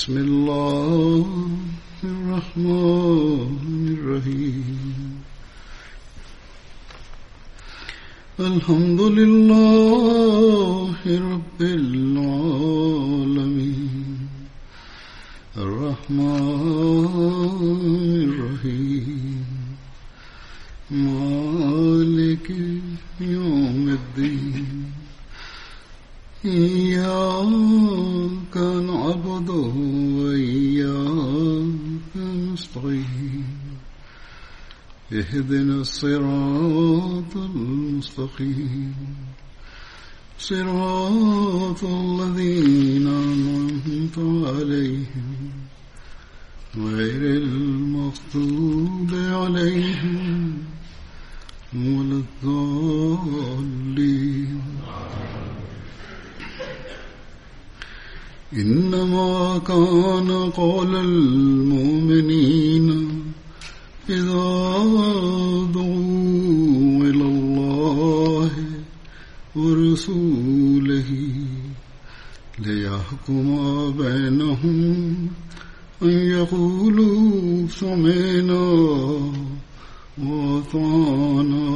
بسم الله الرحمن الرحيم. الحمد لله الصراط المستقيم. صراط الذين أنعمت عليهم غير المغضوب عليهم ولا الضالين. إنما كان قول المؤمنين إذا ورسوله ليحكم بينهم أن يقولوا سمعنا وأطعنا.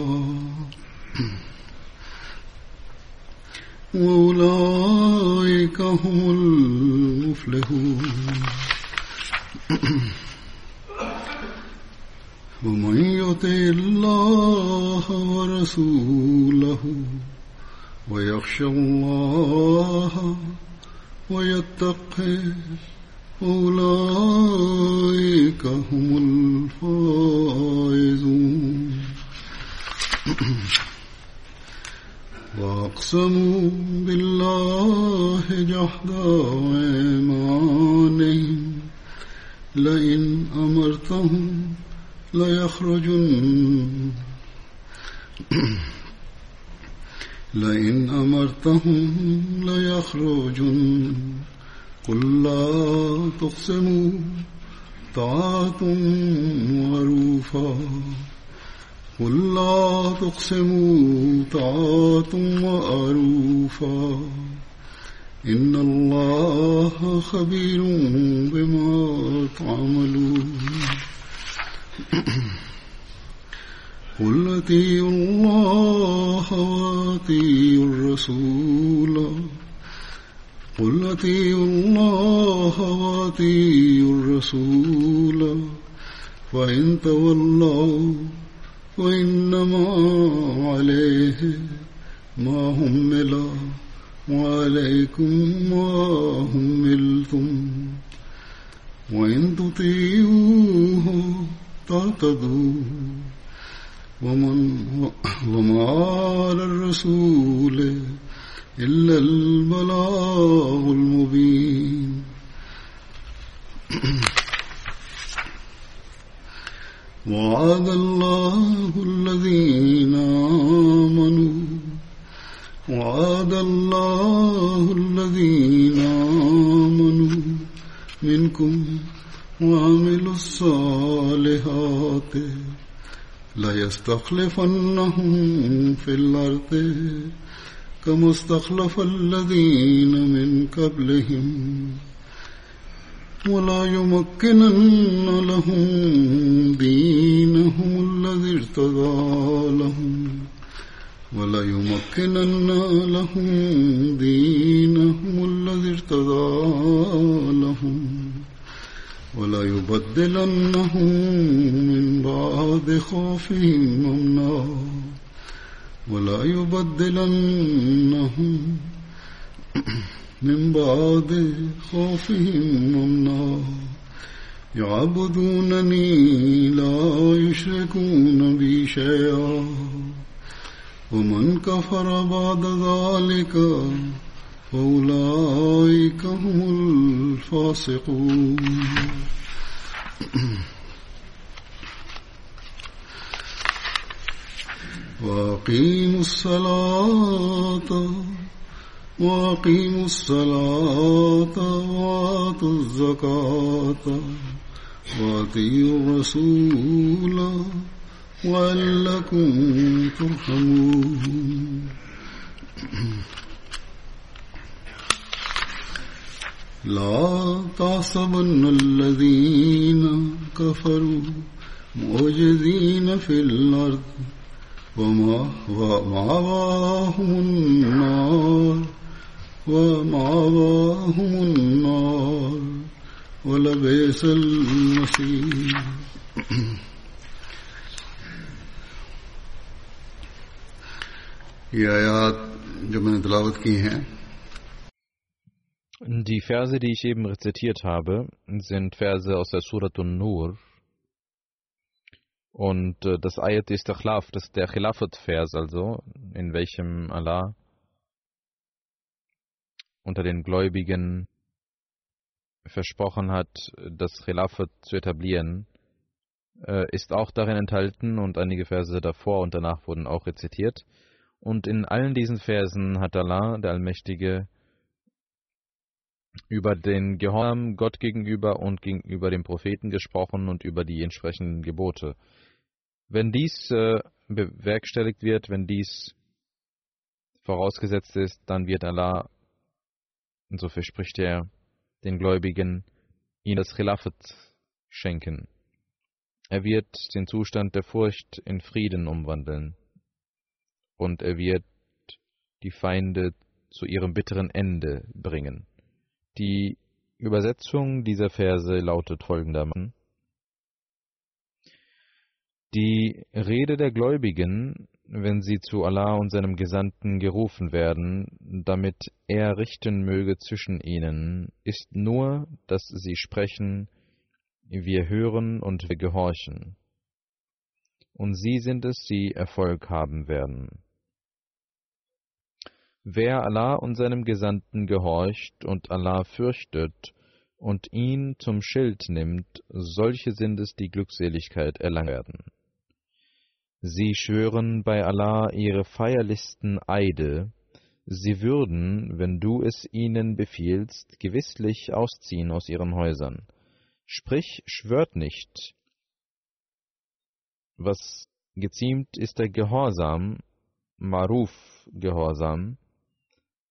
وأولئك هم المفلحون. ومن يطع الله ورسوله ويخشى الله ويتقه أولئك هم الفائزون. وأقسموا بالله جحد أيمانهم. لئن أمرتهم ليخرجن. لئن أمرتهم ليخرجن قل لا تقسموا. طاعة معروفا قل لا تقسموا. طاعة معروفا إن الله خبير بما تعملون. قل أطيعوا الله وأطيعوا الرسول. قل أطيعوا الله وأطيعوا الرسول. فإن تولوا وإنما عليه ما همل وعليكم ما هملتم وإن تطيعوه تعتدوا ومن وما على الرسول إلا البلاغ المبين. وعد الله الذين آمنوا وعد الله الذين آمنوا منكم وعملوا الصالحات. ليستخلفنهم في الأرض كما استخلف الذين من قبلهم ولا يمكنن لهم دينهم الذي ارتضى لهم ولا يمكنن لهم دينهم الذي ارتضى لهم ولا يبدلنهم من بعد خوفهم أمنا ولا يبدلنهم من بعد خوفهم أمنا يعبدونني لا يشركون بي شيئا. ومن كفر بعد ذلك فأولئك هم الفاسقون. وأقيموا الصلاة وأقيموا الصلاة وآتوا الزكاة وأطيعوا الرسول وألكم ترحمون. لا تحسبن الذين كفروا معجزين في الأرض وما ومأواهم النار وما ومأواهم النار ولبئس المصير. یہ آیات جو میں نے تلاوت کی ہیں Die Verse, die ich eben rezitiert habe, sind Verse aus der Surat Nur. Und äh, das Ayat ist der Khilaf, das ist der Khilafat-Vers, also, in welchem Allah unter den Gläubigen versprochen hat, das Khilafat zu etablieren, äh, ist auch darin enthalten und einige Verse davor und danach wurden auch rezitiert. Und in allen diesen Versen hat Allah, der Allmächtige, über den Gehorsam Gott gegenüber und gegenüber dem Propheten gesprochen und über die entsprechenden Gebote. Wenn dies äh, bewerkstelligt wird, wenn dies vorausgesetzt ist, dann wird Allah, und so verspricht er den Gläubigen, ihnen das Khilafat schenken. Er wird den Zustand der Furcht in Frieden umwandeln und er wird die Feinde zu ihrem bitteren Ende bringen. Die Übersetzung dieser Verse lautet folgendermaßen. Die Rede der Gläubigen, wenn sie zu Allah und seinem Gesandten gerufen werden, damit er richten möge zwischen ihnen, ist nur, dass sie sprechen, wir hören und wir gehorchen. Und sie sind es, die Erfolg haben werden. Wer Allah und seinem Gesandten gehorcht und Allah fürchtet und ihn zum Schild nimmt, solche sind es, die Glückseligkeit erlangen werden. Sie schwören bei Allah ihre feierlichsten Eide, sie würden, wenn du es ihnen befiehlst, gewisslich ausziehen aus ihren Häusern. Sprich, schwört nicht. Was geziemt ist der Gehorsam, Maruf Gehorsam.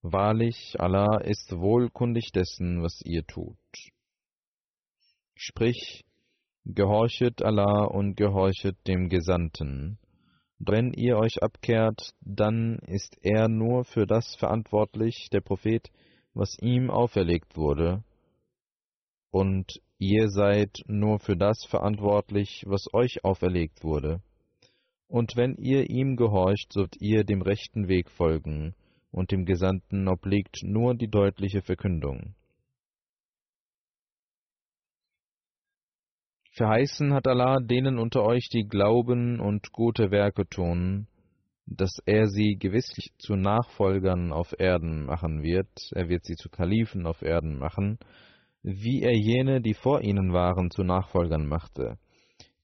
Wahrlich, Allah ist wohlkundig dessen, was ihr tut. Sprich, gehorchet Allah und gehorchet dem Gesandten. Wenn ihr euch abkehrt, dann ist er nur für das verantwortlich, der Prophet, was ihm auferlegt wurde, und ihr seid nur für das verantwortlich, was euch auferlegt wurde. Und wenn ihr ihm gehorcht, sollt ihr dem rechten Weg folgen, und dem Gesandten obliegt nur die deutliche Verkündung. Verheißen hat Allah denen unter euch, die glauben und gute Werke tun, dass er sie gewisslich zu Nachfolgern auf Erden machen wird, er wird sie zu Kalifen auf Erden machen, wie er jene, die vor ihnen waren, zu Nachfolgern machte,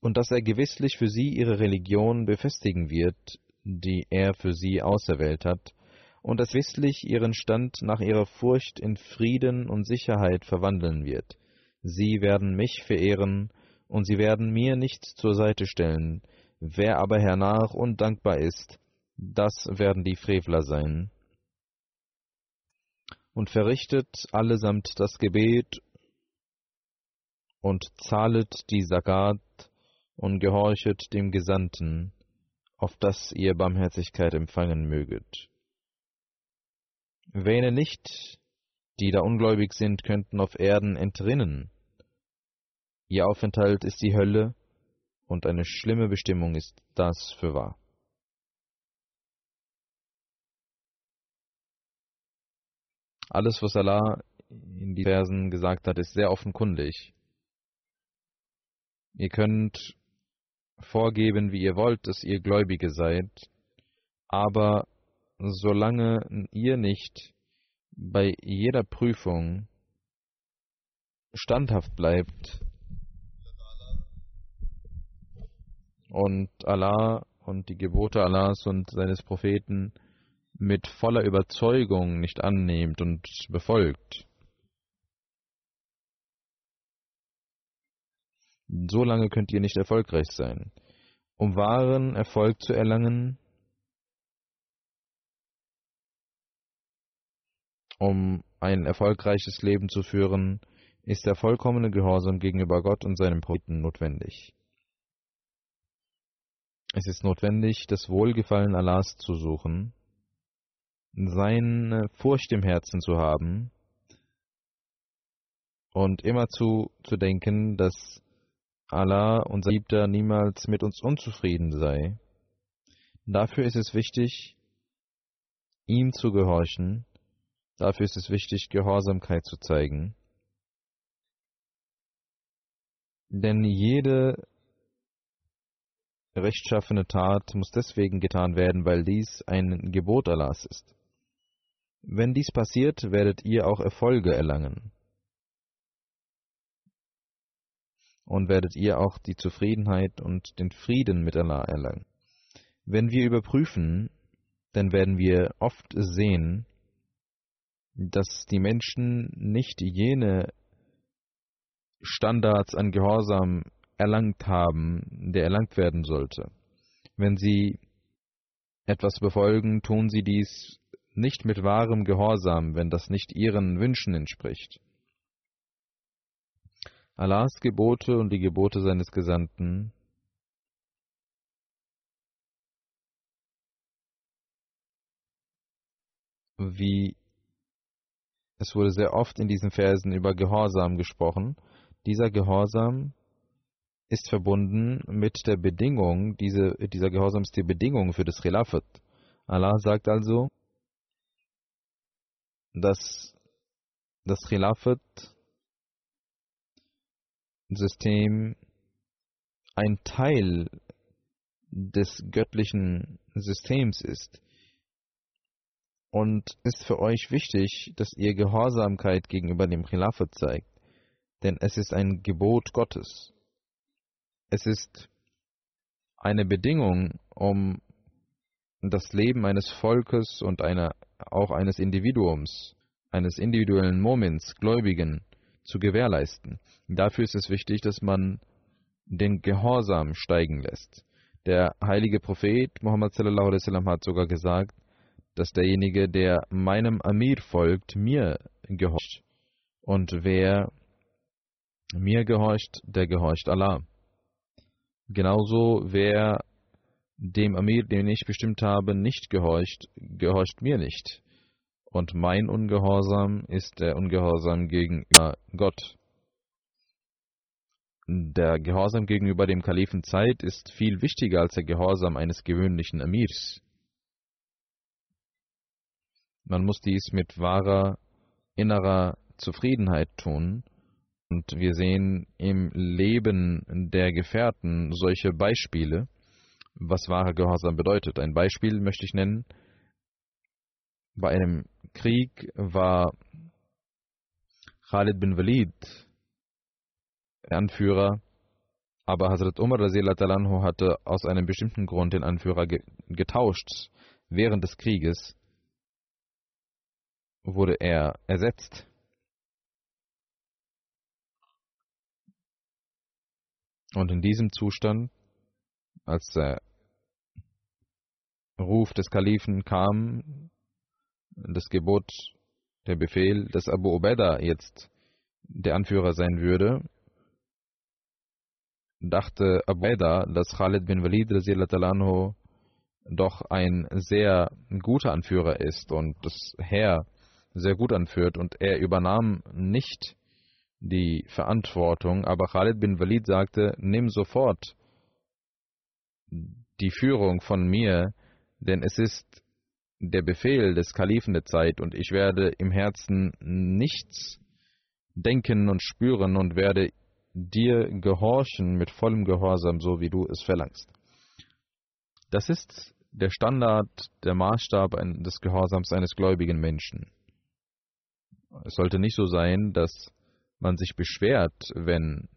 und dass er gewisslich für sie ihre Religion befestigen wird, die er für sie auserwählt hat, und dass wisslich ihren Stand nach ihrer Furcht in Frieden und Sicherheit verwandeln wird. Sie werden mich verehren, und sie werden mir nichts zur Seite stellen. Wer aber hernach undankbar ist, das werden die Frevler sein. Und verrichtet allesamt das Gebet und zahlet die Sagat und gehorchet dem Gesandten, auf dass ihr Barmherzigkeit empfangen möget. Wähne nicht, die da ungläubig sind, könnten auf Erden entrinnen, Ihr Aufenthalt ist die Hölle, und eine schlimme Bestimmung ist das für wahr. Alles, was Allah in den Versen gesagt hat, ist sehr offenkundig. Ihr könnt vorgeben, wie ihr wollt, dass ihr Gläubige seid, aber solange ihr nicht bei jeder Prüfung standhaft bleibt und Allah und die Gebote Allahs und seines Propheten mit voller Überzeugung nicht annehmt und befolgt, so lange könnt ihr nicht erfolgreich sein. Um wahren Erfolg zu erlangen, um ein erfolgreiches Leben zu führen, ist der vollkommene Gehorsam gegenüber Gott und seinem Propheten notwendig. Es ist notwendig, das Wohlgefallen Allahs zu suchen, seine Furcht im Herzen zu haben und immerzu zu denken, dass Allah, unser Liebter, niemals mit uns unzufrieden sei. Dafür ist es wichtig, ihm zu gehorchen, dafür ist es wichtig, Gehorsamkeit zu zeigen. Denn jede rechtschaffene Tat muss deswegen getan werden, weil dies ein Gebot Allahs ist. Wenn dies passiert, werdet ihr auch Erfolge erlangen. Und werdet ihr auch die Zufriedenheit und den Frieden mit Allah erlangen. Wenn wir überprüfen, dann werden wir oft sehen, dass die Menschen nicht jene Standards an Gehorsam erlangt haben, der erlangt werden sollte. Wenn sie etwas befolgen, tun sie dies nicht mit wahrem Gehorsam, wenn das nicht ihren Wünschen entspricht. Allahs Gebote und die Gebote seines Gesandten wie es wurde sehr oft in diesen Versen über Gehorsam gesprochen. Dieser Gehorsam ist verbunden mit der Bedingung, diese, dieser Gehorsam ist die Bedingung für das Khilafat. Allah sagt also, dass das Khilafat-System ein Teil des göttlichen Systems ist. Und ist für euch wichtig, dass ihr Gehorsamkeit gegenüber dem Khilafat zeigt, denn es ist ein Gebot Gottes. Es ist eine Bedingung, um das Leben eines Volkes und einer, auch eines Individuums, eines individuellen Moments, Gläubigen, zu gewährleisten. Dafür ist es wichtig, dass man den Gehorsam steigen lässt. Der heilige Prophet Muhammad sallallahu alaihi wasallam hat sogar gesagt, dass derjenige, der meinem Amir folgt, mir gehorcht. Und wer mir gehorcht, der gehorcht Allah. Genauso wer dem Amir, den ich bestimmt habe, nicht gehorcht, gehorcht mir nicht. Und mein Ungehorsam ist der Ungehorsam gegenüber Gott. Der Gehorsam gegenüber dem Kalifen Zeit ist viel wichtiger als der Gehorsam eines gewöhnlichen Amirs. Man muss dies mit wahrer innerer Zufriedenheit tun und wir sehen im Leben der Gefährten solche Beispiele, was wahrer Gehorsam bedeutet. Ein Beispiel möchte ich nennen. Bei einem Krieg war Khalid bin Walid Anführer, aber Hazrat Umar hatte aus einem bestimmten Grund den Anführer getauscht. Während des Krieges wurde er ersetzt. Und in diesem Zustand, als der Ruf des Kalifen kam, das Gebot, der Befehl, dass Abu Ubaidah jetzt der Anführer sein würde, dachte Abu Ubaidah, dass Khalid bin Walid doch ein sehr guter Anführer ist und das Heer sehr gut anführt und er übernahm nicht die Verantwortung, aber Khalid bin Walid sagte, nimm sofort die Führung von mir, denn es ist der Befehl des Kalifen der Zeit und ich werde im Herzen nichts denken und spüren und werde dir gehorchen mit vollem Gehorsam, so wie du es verlangst. Das ist der Standard, der Maßstab des Gehorsams eines gläubigen Menschen. Es sollte nicht so sein, dass man sich beschwert, wenn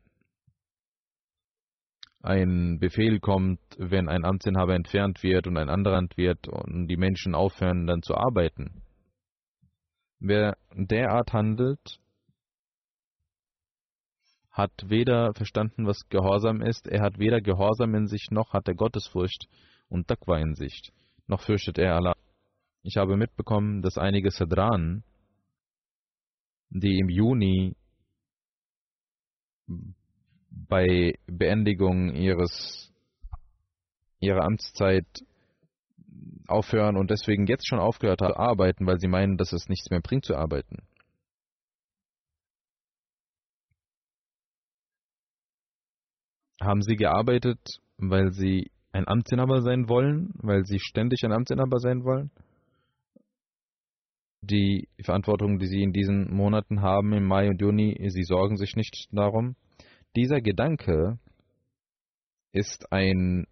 ein Befehl kommt, wenn ein Amtsinhaber entfernt wird und ein anderer wird und die Menschen aufhören dann zu arbeiten. Wer derart handelt, hat weder verstanden, was Gehorsam ist, er hat weder Gehorsam in sich, noch hat er Gottesfurcht und Taqwa in sich, noch fürchtet er Allah. Ich habe mitbekommen, dass einige Sadran, die im Juni bei Beendigung ihres ihrer Amtszeit aufhören und deswegen jetzt schon aufgehört haben zu arbeiten, weil sie meinen, dass es nichts mehr bringt zu arbeiten. Haben Sie gearbeitet, weil Sie ein Amtsinhaber sein wollen, weil Sie ständig ein Amtsinhaber sein wollen? Die Verantwortung, die Sie in diesen Monaten haben, im Mai und Juni, Sie sorgen sich nicht darum. Dieser Gedanke ist ein,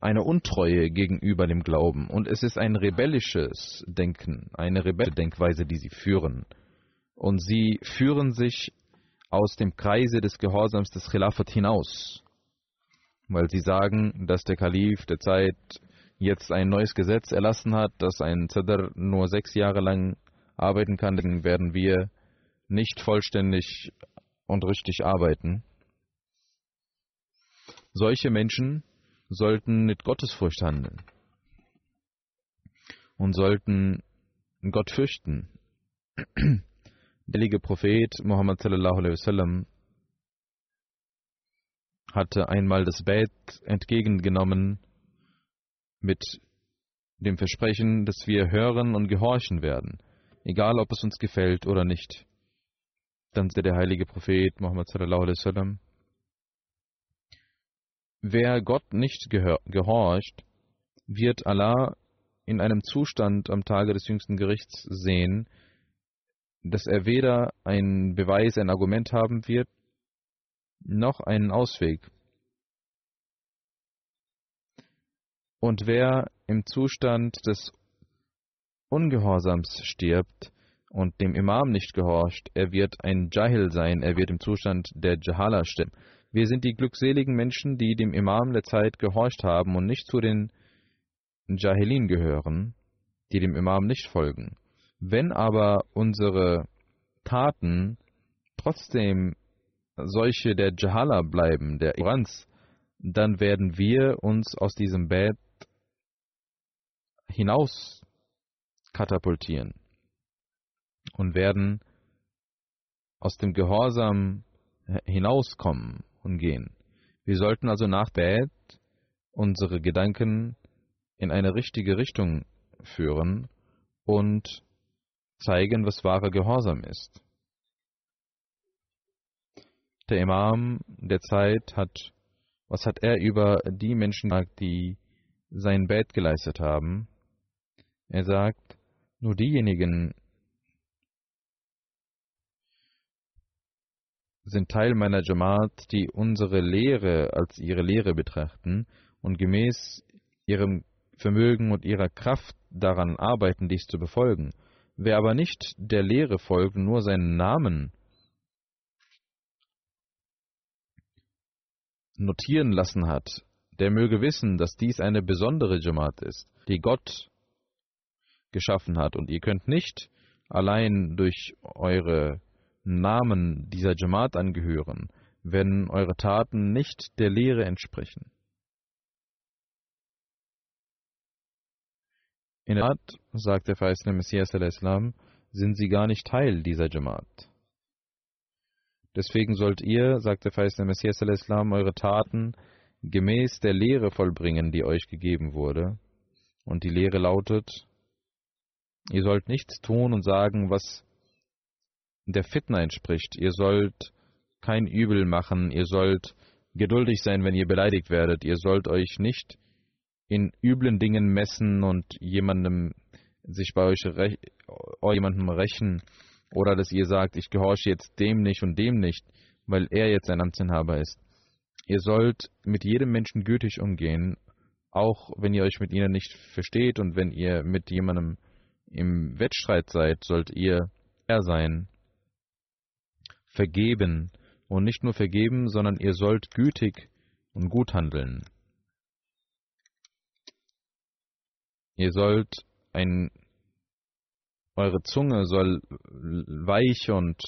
eine Untreue gegenüber dem Glauben und es ist ein rebellisches Denken, eine rebellische Denkweise, die Sie führen. Und Sie führen sich aus dem Kreise des Gehorsams des Khilafat hinaus, weil sie sagen, dass der Kalif der Zeit jetzt ein neues Gesetz erlassen hat, dass ein Zadr nur sechs Jahre lang arbeiten kann, dann werden wir nicht vollständig und richtig arbeiten. Solche Menschen sollten mit Gottesfurcht handeln und sollten Gott fürchten. Der heilige Prophet Muhammad sallallahu alaihi wasallam hatte einmal das Bett entgegengenommen mit dem Versprechen, dass wir hören und gehorchen werden, egal ob es uns gefällt oder nicht. Dann sagte der heilige Prophet Muhammad sallallahu alaihi wasallam, wer Gott nicht gehorcht, wird Allah in einem Zustand am Tage des jüngsten Gerichts sehen, dass er weder einen Beweis, ein Argument haben wird, noch einen Ausweg. Und wer im Zustand des Ungehorsams stirbt und dem Imam nicht gehorcht, er wird ein Jahil sein, er wird im Zustand der Jahala stimmen. Wir sind die glückseligen Menschen, die dem Imam der Zeit gehorcht haben und nicht zu den Jahilin gehören, die dem Imam nicht folgen. Wenn aber unsere Taten trotzdem solche der Jahala bleiben, der Ignoranz, dann werden wir uns aus diesem Bett hinaus katapultieren und werden aus dem Gehorsam hinauskommen und gehen. Wir sollten also nach Bett unsere Gedanken in eine richtige Richtung führen und zeigen, was wahrer Gehorsam ist. Der Imam der Zeit hat, was hat er über die Menschen gesagt, die sein Bett geleistet haben? Er sagt, nur diejenigen sind Teil meiner Jamaat, die unsere Lehre als ihre Lehre betrachten und gemäß ihrem Vermögen und ihrer Kraft daran arbeiten, dies zu befolgen. Wer aber nicht der Lehre folgt, nur seinen Namen notieren lassen hat, der möge wissen, dass dies eine besondere Jamaat ist, die Gott geschaffen hat. Und ihr könnt nicht allein durch eure Namen dieser Jamaat angehören, wenn eure Taten nicht der Lehre entsprechen. In der Tat, sagt der verheißene Messias al-Islam, sind sie gar nicht Teil dieser Jamaat. Deswegen sollt ihr, sagt der verheißene Messias al-Islam, eure Taten gemäß der Lehre vollbringen, die euch gegeben wurde. Und die Lehre lautet, ihr sollt nichts tun und sagen, was der Fitna entspricht. Ihr sollt kein Übel machen, ihr sollt geduldig sein, wenn ihr beleidigt werdet, ihr sollt euch nicht in üblen Dingen messen und jemandem sich bei euch rech jemandem rächen oder dass ihr sagt, ich gehorche jetzt dem nicht und dem nicht, weil er jetzt ein Amtsinhaber ist. Ihr sollt mit jedem Menschen gütig umgehen, auch wenn ihr euch mit ihnen nicht versteht und wenn ihr mit jemandem im Wettstreit seid, sollt ihr er sein, vergeben und nicht nur vergeben, sondern ihr sollt gütig und gut handeln. Ihr sollt ein, eure Zunge soll weich und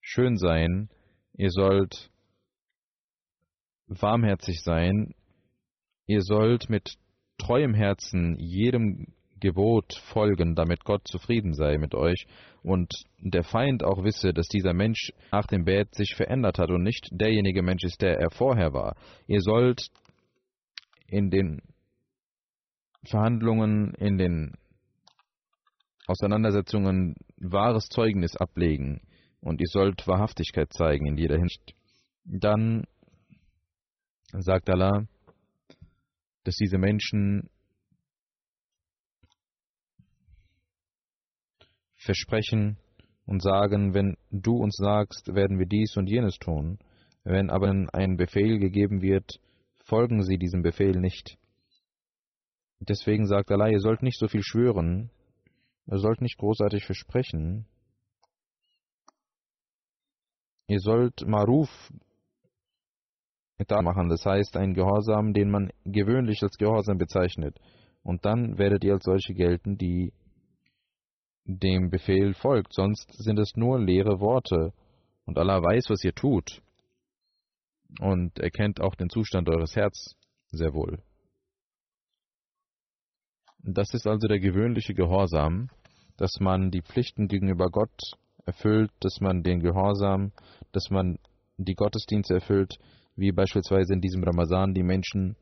schön sein. Ihr sollt warmherzig sein. Ihr sollt mit treuem Herzen jedem Gebot folgen, damit Gott zufrieden sei mit euch und der Feind auch wisse, dass dieser Mensch nach dem Bett sich verändert hat und nicht derjenige Mensch ist, der er vorher war. Ihr sollt in den Verhandlungen, in den Auseinandersetzungen wahres Zeugnis ablegen und ihr sollt Wahrhaftigkeit zeigen in jeder Hinsicht. Dann sagt Allah, dass diese Menschen versprechen und sagen, wenn du uns sagst, werden wir dies und jenes tun. Wenn aber ein Befehl gegeben wird, folgen sie diesem Befehl nicht. Deswegen sagt Allah, ihr sollt nicht so viel schwören, ihr sollt nicht großartig versprechen, ihr sollt Maruf machen, das heißt ein Gehorsam, den man gewöhnlich als Gehorsam bezeichnet. Und dann werdet ihr als solche gelten, die dem Befehl folgt, sonst sind es nur leere Worte. Und Allah weiß, was ihr tut. Und er kennt auch den Zustand eures Herz sehr wohl. Das ist also der gewöhnliche Gehorsam, dass man die Pflichten gegenüber Gott erfüllt, dass man den Gehorsam, dass man die Gottesdienste erfüllt, wie beispielsweise in diesem Ramazan die Menschen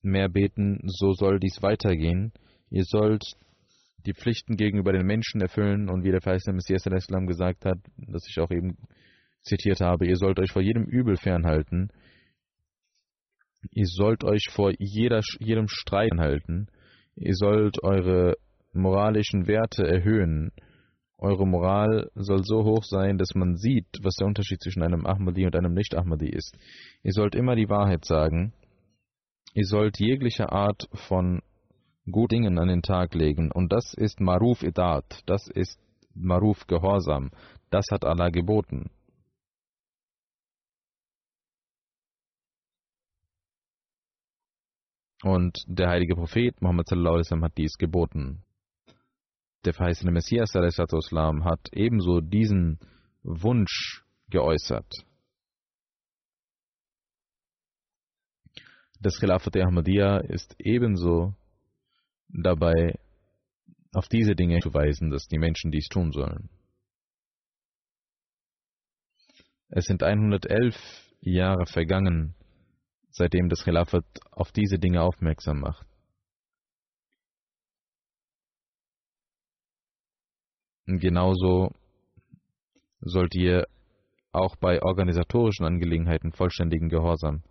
mehr beten, so soll dies weitergehen. Ihr sollt die Pflichten gegenüber den Menschen erfüllen und wie der verheißene Messias Islam gesagt hat, das ich auch eben zitiert habe, ihr sollt euch vor jedem Übel fernhalten. Ihr sollt euch vor jeder, jedem Streit halten. Ihr sollt eure moralischen Werte erhöhen. Eure Moral soll so hoch sein, dass man sieht, was der Unterschied zwischen einem Ahmadi und einem Nicht-Ahmadi ist. Ihr sollt immer die Wahrheit sagen. Ihr sollt jegliche Art von guten Dingen an den Tag legen. Und das ist Maruf Idat. Das ist Maruf Gehorsam. Das hat Allah geboten. Und der heilige Prophet Muhammad sallallahu alaihi hat dies geboten. Der verheißene Messias sallallahu hat ebenso diesen Wunsch geäußert. Das Khilafat Ahmadiyya ist ebenso dabei, auf diese Dinge zu weisen, dass die Menschen dies tun sollen. Es sind 111 Jahre vergangen, seitdem das Khilafat auf diese Dinge aufmerksam macht. Genauso sollt ihr auch bei organisatorischen Angelegenheiten vollständigen Gehorsam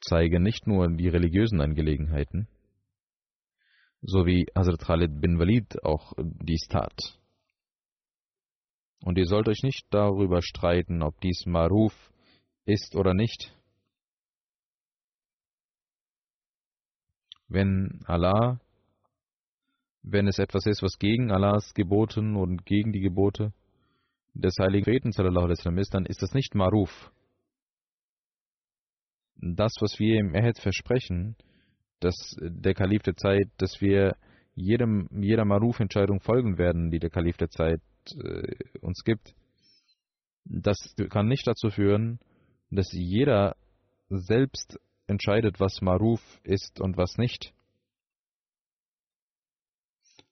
zeigen, nicht nur in die religiösen Angelegenheiten, so wie Hazrat Khalid bin Walid auch dies tat. Und ihr sollt euch nicht darüber streiten, ob dies Maruf ist oder nicht. wenn Allah, wenn es etwas ist, was gegen Allahs Geboten und gegen die Gebote des heiligen Propheten ist, dann ist das nicht Maruf. Das, was wir im Ehed versprechen, dass der Kalif der Zeit, dass wir jedem, jeder Maruf-Entscheidung folgen werden, die der Kalif der Zeit äh, uns gibt, das kann nicht dazu führen, dass jeder selbst entscheidet, was Maruf ist und was nicht.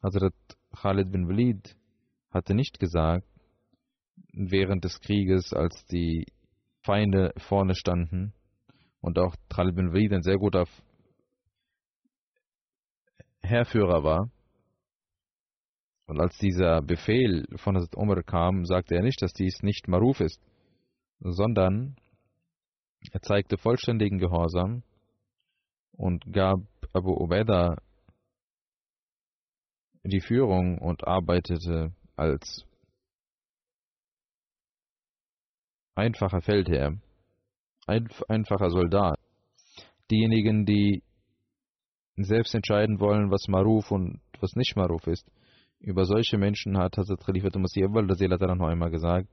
Hazrat Khalid bin Walid hatte nicht gesagt, während des Krieges, als die Feinde vorne standen, und auch Khalid bin Walid ein sehr guter Herrführer war, und als dieser Befehl von Hazrat Umar kam, sagte er nicht, dass dies nicht Maruf ist, sondern er zeigte vollständigen Gehorsam und gab Abu Ubaidah die Führung und arbeitete als einfacher Feldherr, einf einfacher Soldat. Diejenigen, die selbst entscheiden wollen, was Maruf und was nicht Maruf ist, über solche Menschen hat Hazrat Khalifat Masih noch einmal gesagt,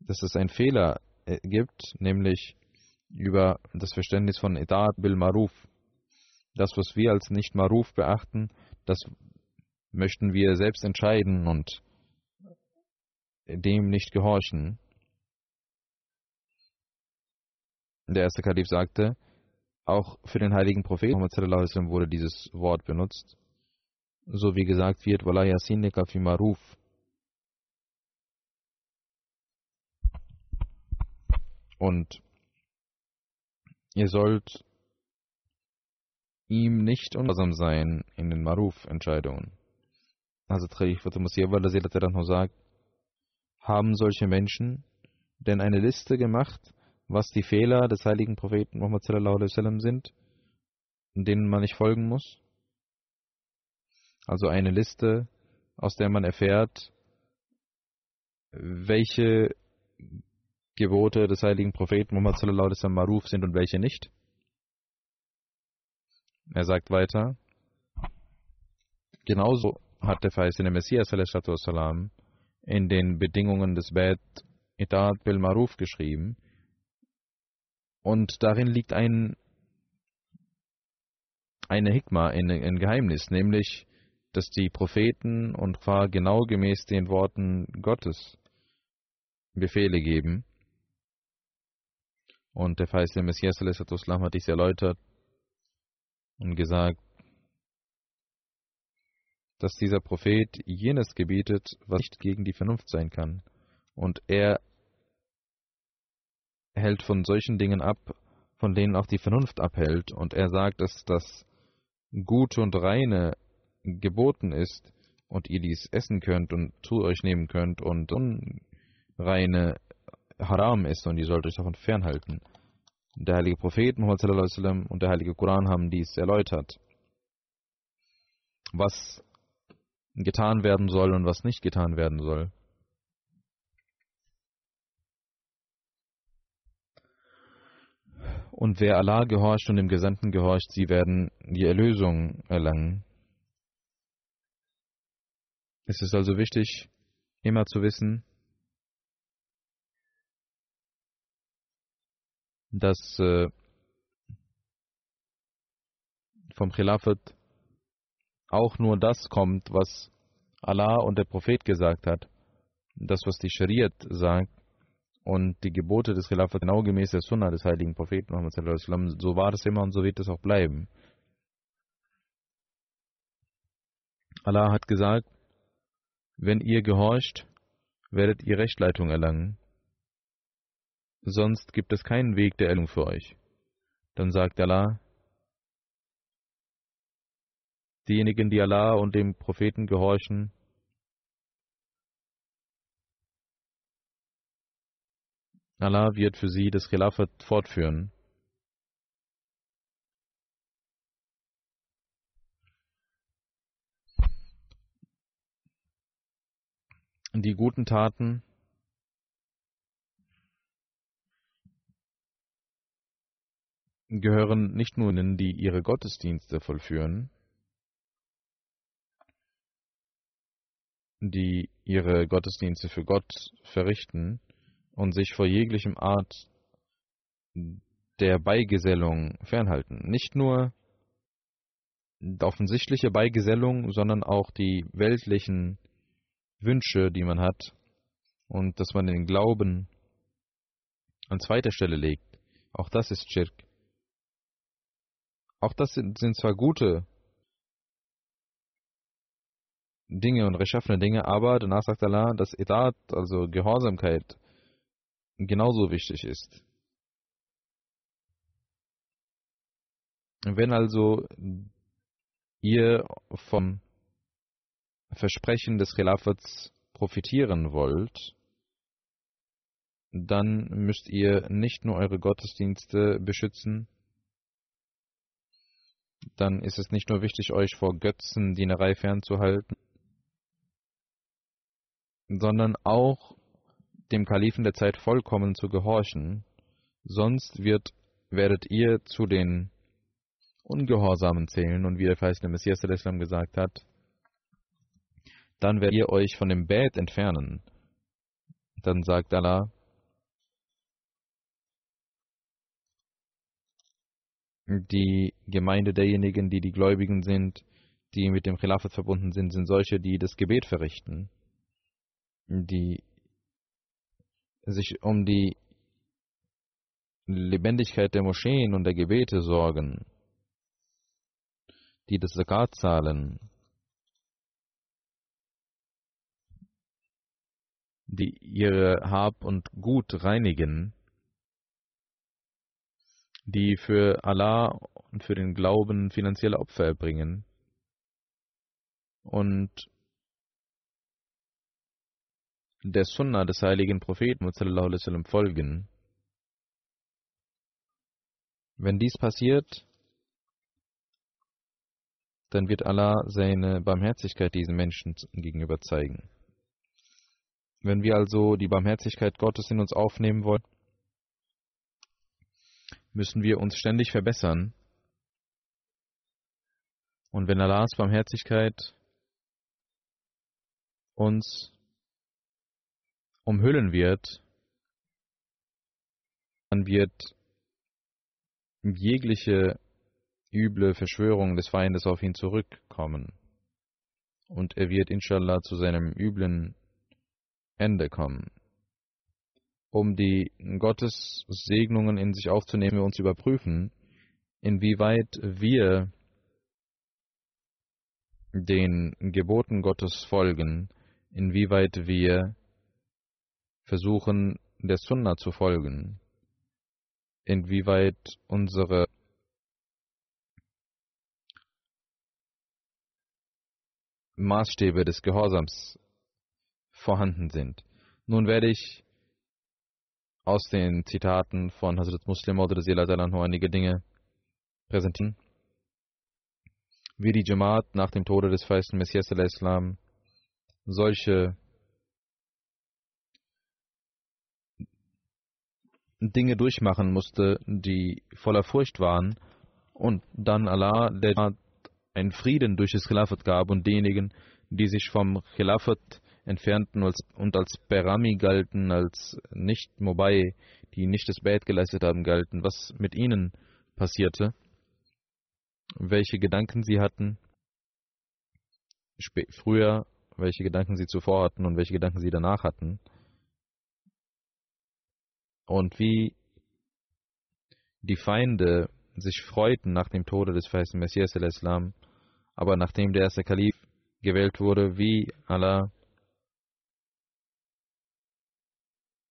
dass es einen Fehler äh, gibt, nämlich über das Verständnis von Edat bil Maruf. Das, was wir als nicht Maruf beachten, das möchten wir selbst entscheiden und dem nicht gehorchen. Der erste Kalif sagte, auch für den heiligen Propheten Muhammad wurde dieses Wort benutzt, so wie gesagt wird, Wala yasinika fi maruf. Und ihr sollt ihm nicht ungehorsam sein in den Maruf-Entscheidungen. Hazrat Khalifat Musiyah sagt, haben solche Menschen denn eine Liste gemacht, was die Fehler des heiligen Propheten Muhammad sind, denen man nicht folgen muss? Also eine Liste, aus der man erfährt, welche Gebote des heiligen Propheten Muhammad maruf sind und welche nicht. Er sagt weiter, genauso hat der verheißene Messias salam, in den Bedingungen des Bet Itat bil Maruf geschrieben. Und darin liegt ein, eine Hikma, ein, ein Geheimnis, nämlich, dass die Propheten und zwar genau gemäß den Worten Gottes Befehle geben. Und der verheißene Messias hat dies erläutert und gesagt, dass dieser Prophet jenes gebietet, was nicht gegen die Vernunft sein kann. Und er hält von solchen Dingen ab, von denen auch die Vernunft abhält. Und er sagt, dass das Gute und Reine geboten ist und ihr dies essen könnt und zu euch nehmen könnt und unreine Haram ist und ihr sollt euch davon fernhalten. Der heilige Prophet Muhammad und der heilige Koran haben dies erläutert. Was getan werden soll und was nicht getan werden soll. Und wer Allah gehorcht und dem Gesandten gehorcht, sie werden die Erlösung erlangen. Es ist also wichtig, immer zu wissen, dass äh, vom Khilafat auch nur das kommt, was Allah und der Prophet gesagt hat, das, was die Shariat sagt und die Gebote des Khilafat genau gemäß der Sunna des heiligen Propheten Muhammad so war es immer und so wird es auch bleiben. Allah hat gesagt, wenn ihr gehorcht, werdet ihr Rechtleitung erlangen. Sonst gibt es keinen Weg der Erlung für euch. Dann sagt Allah, diejenigen, die Allah und dem Propheten gehorchen, Allah wird für sie das Khilafat fortführen. Die guten Taten gehören nicht nur denen, die ihre Gottesdienste vollführen, die ihre Gottesdienste für Gott verrichten und sich vor jeglichem Art der Beigesellung fernhalten. Nicht nur offensichtliche Beigesellung, sondern auch die weltlichen Wünsche, die man hat und dass man den Glauben an zweiter Stelle legt. Auch das ist Schirk. Auch das sind, sind zwar gute Dinge und rechtschaffene Dinge, aber danach sagt Allah, dass Etat, also Gehorsamkeit, genauso wichtig ist. Wenn also ihr vom Versprechen des Khilafats profitieren wollt, dann müsst ihr nicht nur eure Gottesdienste beschützen, dann ist es nicht nur wichtig, euch vor Götzendienerei fernzuhalten, sondern auch dem Kalifen der Zeit vollkommen zu gehorchen, sonst wird, werdet ihr zu den Ungehorsamen zählen und wie der verheißene Messias Islam gesagt hat, dann werdet ihr euch von dem Bett entfernen. Dann sagt Allah, die Gemeinde derjenigen, die die Gläubigen sind, die mit dem Khilafat verbunden sind, sind solche, die das Gebet verrichten, die sich um die Lebendigkeit der Moscheen und der Gebete sorgen, die das Zakat zahlen, die ihre Hab und Gut reinigen, die für Allah und für den Glauben finanzielle Opfer erbringen. Und der Sunna des heiligen Propheten sallam, folgen. Wenn dies passiert, dann wird Allah seine Barmherzigkeit diesen Menschen gegenüber zeigen. Wenn wir also die Barmherzigkeit Gottes in uns aufnehmen wollen, müssen wir uns ständig verbessern. Und wenn Allahs Barmherzigkeit uns umhüllen wird, dann wird jegliche üble Verschwörung des Feindes auf ihn zurückkommen. Und er wird inshallah zu seinem üblen Ende kommen. Um die Gottessegnungen in sich aufzunehmen, wir uns überprüfen, inwieweit wir den Geboten Gottes folgen, inwieweit wir versuchen, der Sunna zu folgen, inwieweit unsere Maßstäbe des Gehorsams vorhanden sind. Nun werde ich aus den Zitaten von Hazrat Muslim oder einige Dinge präsentieren, wie die Jamaat nach dem Tode des feisten Messias Islam solche Dinge durchmachen musste, die voller Furcht waren, und dann Allah, der einen Frieden durch das Khilafat gab und diejenigen, die sich vom Khilafat entfernten und als Berami galten, als nicht Mobai, die nicht das Bad geleistet haben, galten, was mit ihnen passierte, welche Gedanken sie hatten, früher, welche Gedanken sie zuvor hatten und welche Gedanken sie danach hatten, und wie die Feinde sich freuten nach dem Tode des verheißten Messias al-Islam, aber nachdem der erste Kalif gewählt wurde, wie Allah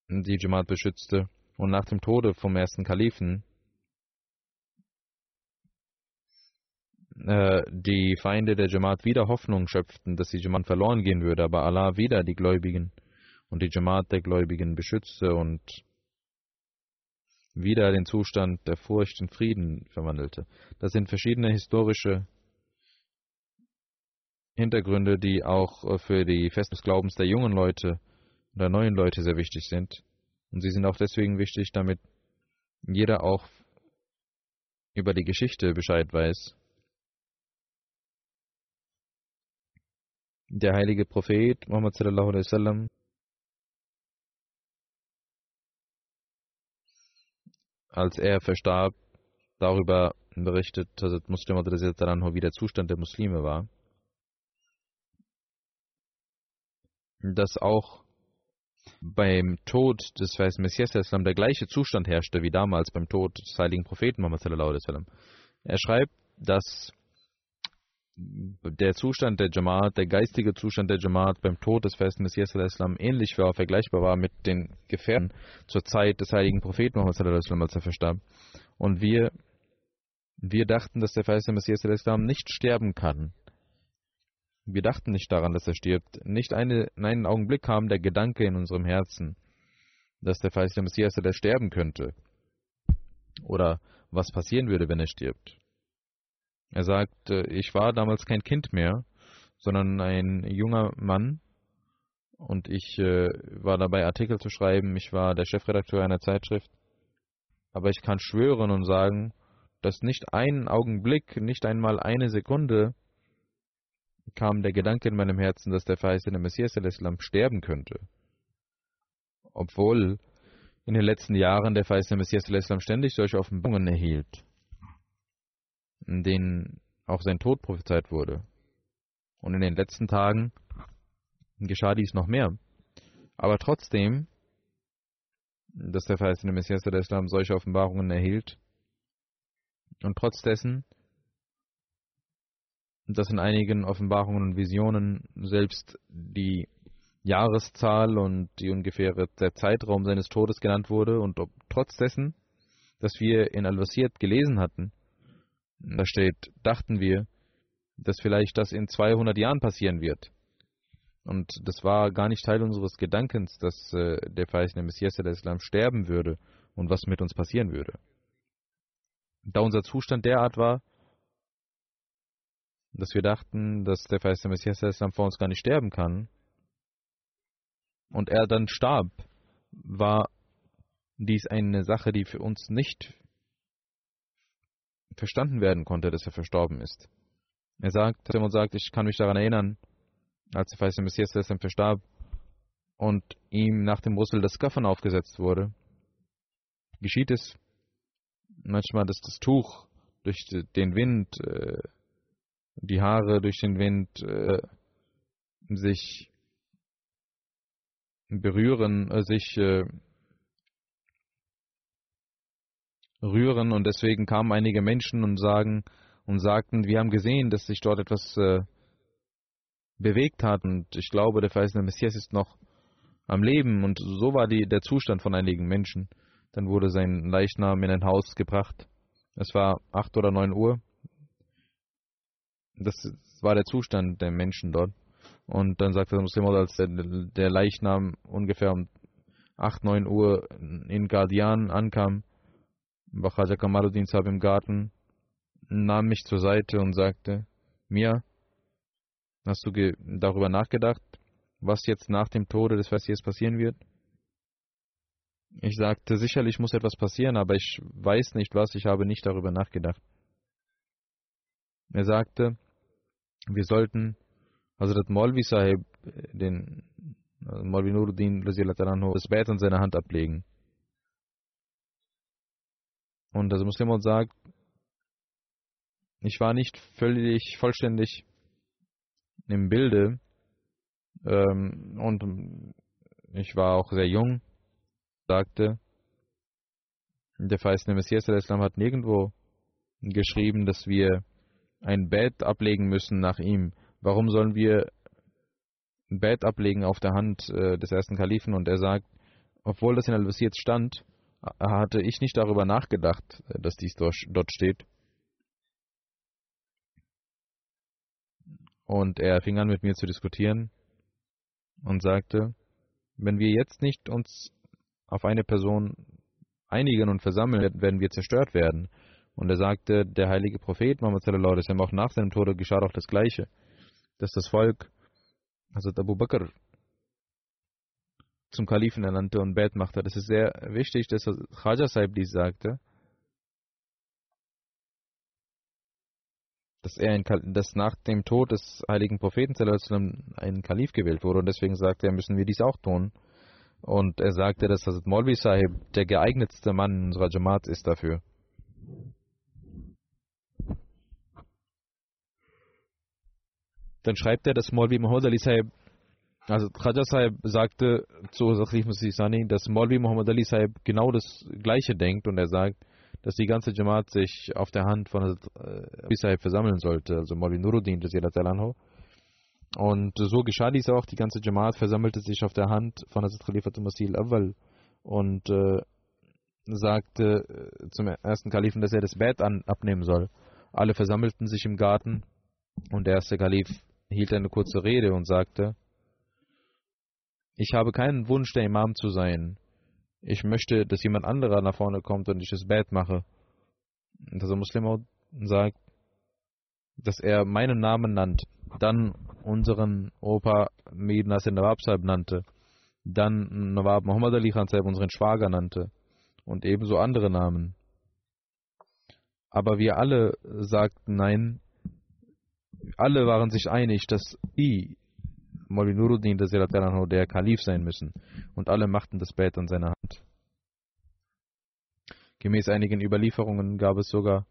die Jamaat beschützte und nach dem Tode vom ersten Kalifen äh, die Feinde der Jamaat wieder Hoffnung schöpften, dass die Jamaat verloren gehen würde, aber Allah wieder die Gläubigen und die Jamaat der Gläubigen beschützte und wieder den Zustand der Furcht in Frieden verwandelte. Das sind verschiedene historische Hintergründe, die auch äh, für die Fest des Glaubens der jungen Leute oder neuen Leute sehr wichtig sind. Und sie sind auch deswegen wichtig, damit jeder auch über die Geschichte Bescheid weiß. Der heilige Prophet Muhammad sallallahu alaihi wasallam als er verstarb, darüber berichtet Hazrat Muslim wie der Zustand der Muslime war. Dass auch beim Tod des weißen Messias der gleiche Zustand herrschte wie damals beim Tod des heiligen Propheten Muhammad. Er schreibt, dass der Zustand der Jamaat, der geistige Zustand der Jamaat beim Tod des festen Messias Islam ähnlich war, vergleichbar war mit den Gefährten zur Zeit des heiligen Propheten Muhammad als er verstarb. Und wir, wir dachten, dass der feiste Messias Islam nicht sterben kann. Wir dachten nicht daran, dass er stirbt. Nicht eine, in einen Augenblick kam der Gedanke in unserem Herzen, dass der feiste Messias sterben könnte. Oder was passieren würde, wenn er stirbt. Er sagt, ich war damals kein Kind mehr, sondern ein junger Mann und ich äh, war dabei, Artikel zu schreiben. Ich war der Chefredakteur einer Zeitschrift. Aber ich kann schwören und sagen, dass nicht einen Augenblick, nicht einmal eine Sekunde kam der Gedanke in meinem Herzen, dass der verheißene Messias Islam sterben könnte. Obwohl in den letzten Jahren der verheißene Messias Islam ständig solche Offenbarungen erhielt, in denen auch sein Tod prophezeit wurde. Und in den letzten Tagen geschah dies noch mehr. Aber trotzdem, dass der verheißene Messias der Islam solche Offenbarungen erhielt, und trotz dessen, dass in einigen Offenbarungen und Visionen selbst die Jahreszahl und die ungefähre der Zeitraum seines Todes genannt wurde und ob, trotz dessen, dass wir in Al-Wasiyat gelesen hatten, da steht, dachten wir, dass vielleicht das in 200 Jahren passieren wird. Und das war gar nicht Teil unseres Gedankens, dass äh, der verheißene Messias der Islam sterben würde und was mit uns passieren würde. Da unser Zustand derart war, dass wir dachten, dass der verheißene Messias der Islam vor uns gar nicht sterben kann, und er dann starb, war dies eine Sache, die für uns nicht verstanden werden konnte, dass er verstorben ist. Er sagt, und sagt, ich kann mich daran erinnern, als der verheißene Messias dessen verstarb und ihm nach dem Rüssel das Kaffern aufgesetzt wurde, geschieht es manchmal, dass das Tuch durch den Wind, äh, die Haare durch den Wind äh, sich berühren, äh, sich rühren und deswegen kamen einige Menschen und sagen und sagten, wir haben gesehen, dass sich dort etwas bewegt hat. Und ich glaube, der verheißene Messias ist noch am Leben. Und so war die, der Zustand von einigen Menschen. Dann wurde sein Leichnam in ein Haus gebracht. Es war acht oder neun Uhr. Das war der Zustand der Menschen dort. Und dann sagte der Muslim, als der, der Leichnam ungefähr um 8, 9 Uhr in Guardian ankam, war Kamaluddin Sahib im Garten, nahm mich zur Seite und sagte, mir, Hast du darüber nachgedacht, was jetzt nach dem Tode des Messias passieren wird? Ich sagte, sicherlich muss etwas passieren, aber ich weiß nicht was, ich habe nicht darüber nachgedacht. Er sagte, wir sollten Hazrat Maulvi Sahib, den also Maulvi Nuruddin, das Bett an seiner Hand ablegen. Und der Muslim sagt, ich war nicht völlig vollständig im Bilde ähm, und ich war auch sehr jung, sagte, der verheißene Messias der Islam hat nirgendwo geschrieben, dass wir ein Bett ablegen müssen nach ihm. Warum sollen wir ein Bett ablegen auf der Hand äh, des ersten Kalifen? Und er sagt, obwohl das in Al-Wasiyat stand, hatte ich nicht darüber nachgedacht, dass dies dort steht. Und er fing an mit mir zu diskutieren und sagte, wenn wir jetzt nicht uns auf eine Person einigen und versammeln, werden wir zerstört werden. Und er sagte, der heilige Prophet Muhammad sallallahu alaihi wasallam auch nach seinem Tode geschah doch das Gleiche, dass das Volk Hazrat Abu Bakr zum Kalifen ernannte und Bet machte. Das ist sehr wichtig, dass Khaja Saib dies sagte. dass er ein, dass nach dem Tod des heiligen Propheten ein Kalif gewählt wurde und deswegen sagte er, müssen wir dies auch tun. Und er sagte, dass Hazrat Molvi Sahib der geeignetste Mann unserer Jamaat ist dafür. Dann schreibt er, dass Molvi Muhammad Ali Sahib, also Khaja Sahib sagte zu Khalif Musisani, dass Molvi Muhammad Ali Sahib genau das Gleiche denkt und er sagt, dass die ganze Jamaat sich auf der Hand von Abi versammeln sollte, also Mawli Nuruddin, und so geschah dies auch. Die ganze Jamaat versammelte sich auf der Hand von Hazrat Khalifatul Masih al-Awwal und äh, sagte äh, zum ersten Kalifen, dass er das Bett an, abnehmen soll. Alle versammelten sich im Garten und der erste Kalif hielt eine kurze Rede und sagte, ich habe keinen Wunsch, der Imam zu sein. Ich möchte, dass jemand anderer nach vorne kommt und ich das Bad mache. Und also Muslim sagt, dass er meinen Namen nannt, dann unseren Opa Nasir Nawab Sahib nannte, dann Nawab Muhammad Ali Khan Sahib unseren Schwager nannte und ebenso andere Namen. Aber wir alle sagten nein, alle waren sich einig, dass I, Maulid Nuruddin, der Kalif sein müssen. Und alle machten das Bett an seiner Hand. Gemäß einigen Überlieferungen gab es sogar